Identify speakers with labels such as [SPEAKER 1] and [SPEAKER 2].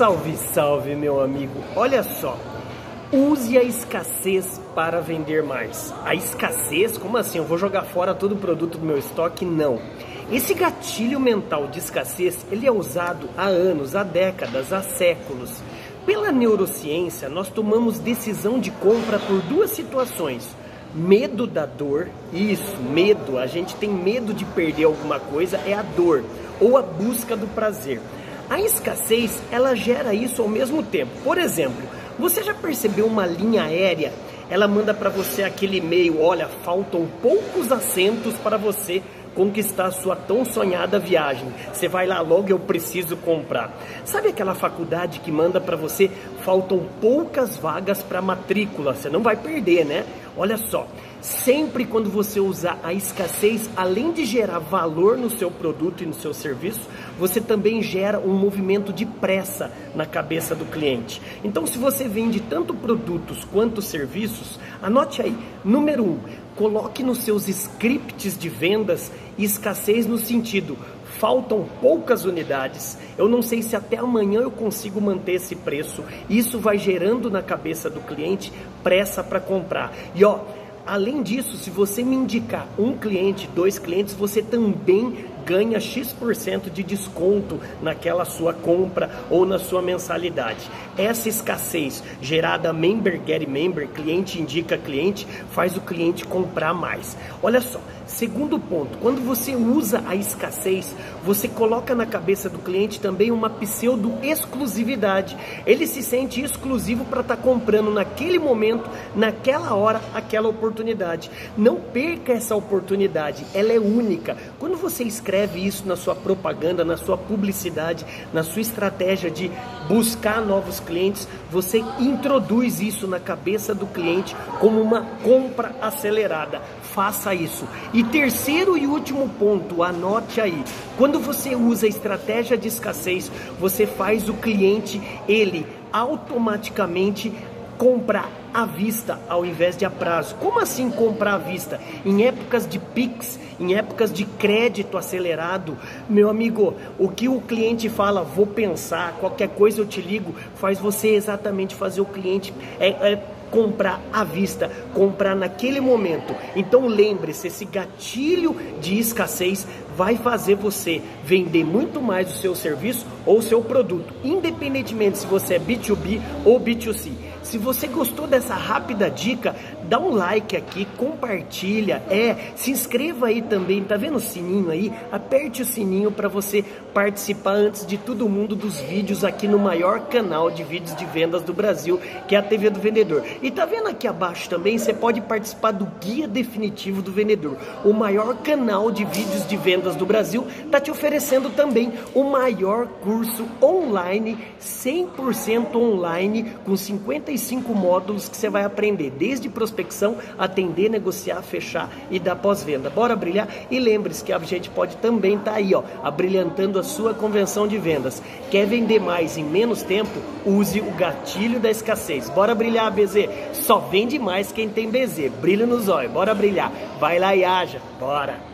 [SPEAKER 1] Salve, salve, meu amigo. Olha só. Use a escassez para vender mais. A escassez? Como assim? Eu vou jogar fora todo o produto do meu estoque? Não. Esse gatilho mental de escassez, ele é usado há anos, há décadas, há séculos. Pela neurociência, nós tomamos decisão de compra por duas situações. Medo da dor, isso, medo, a gente tem medo de perder alguma coisa, é a dor, ou a busca do prazer. A escassez, ela gera isso ao mesmo tempo. Por exemplo, você já percebeu uma linha aérea? Ela manda para você aquele e-mail, olha, faltam poucos assentos para você conquistar a sua tão sonhada viagem. Você vai lá logo, eu preciso comprar. Sabe aquela faculdade que manda para você, faltam poucas vagas para matrícula, você não vai perder, né? Olha só, sempre quando você usar a escassez, além de gerar valor no seu produto e no seu serviço, você também gera um movimento de pressa na cabeça do cliente. Então, se você vende tanto produtos quanto serviços, anote aí, número um, coloque nos seus scripts de vendas escassez no sentido faltam poucas unidades. Eu não sei se até amanhã eu consigo manter esse preço. Isso vai gerando na cabeça do cliente pressa para comprar. E ó, além disso, se você me indicar um cliente, dois clientes, você também ganha X% de desconto naquela sua compra ou na sua mensalidade. Essa escassez gerada member get member, cliente indica cliente, faz o cliente comprar mais. Olha só, segundo ponto, quando você usa a escassez, você coloca na cabeça do cliente também uma pseudo exclusividade. Ele se sente exclusivo para estar tá comprando naquele momento, naquela hora, aquela oportunidade. Não perca essa oportunidade, ela é única. Quando você escreve escreve isso na sua propaganda, na sua publicidade, na sua estratégia de buscar novos clientes, você introduz isso na cabeça do cliente como uma compra acelerada. Faça isso. E terceiro e último ponto, anote aí. Quando você usa a estratégia de escassez, você faz o cliente ele automaticamente comprar à vista ao invés de a prazo. Como assim comprar à vista? Em épocas de PIX, em épocas de crédito acelerado, meu amigo, o que o cliente fala, vou pensar, qualquer coisa eu te ligo, faz você exatamente fazer o cliente. É, é, comprar à vista, comprar naquele momento. Então lembre-se, esse gatilho de escassez vai fazer você vender muito mais o seu serviço ou o seu produto, independentemente se você é B2B ou B2C. Se você gostou dessa rápida dica, dá um like aqui, compartilha, é, se inscreva aí também, tá vendo o sininho aí? Aperte o sininho para você participar antes de todo mundo dos vídeos aqui no maior canal de vídeos de vendas do Brasil, que é a TV do Vendedor. E tá vendo aqui abaixo também, você pode participar do Guia Definitivo do Vendedor. O maior canal de vídeos de vendas do Brasil tá te oferecendo também o maior curso online, 100% online, com 50 55 módulos que você vai aprender, desde prospecção, atender, negociar, fechar e dar pós-venda. Bora brilhar? E lembre-se que a gente pode também estar tá aí, ó, abrilhantando a sua convenção de vendas. Quer vender mais em menos tempo? Use o gatilho da escassez. Bora brilhar, BZ? Só vende mais quem tem BZ. Brilho nos olhos. Bora brilhar. Vai lá e haja. Bora.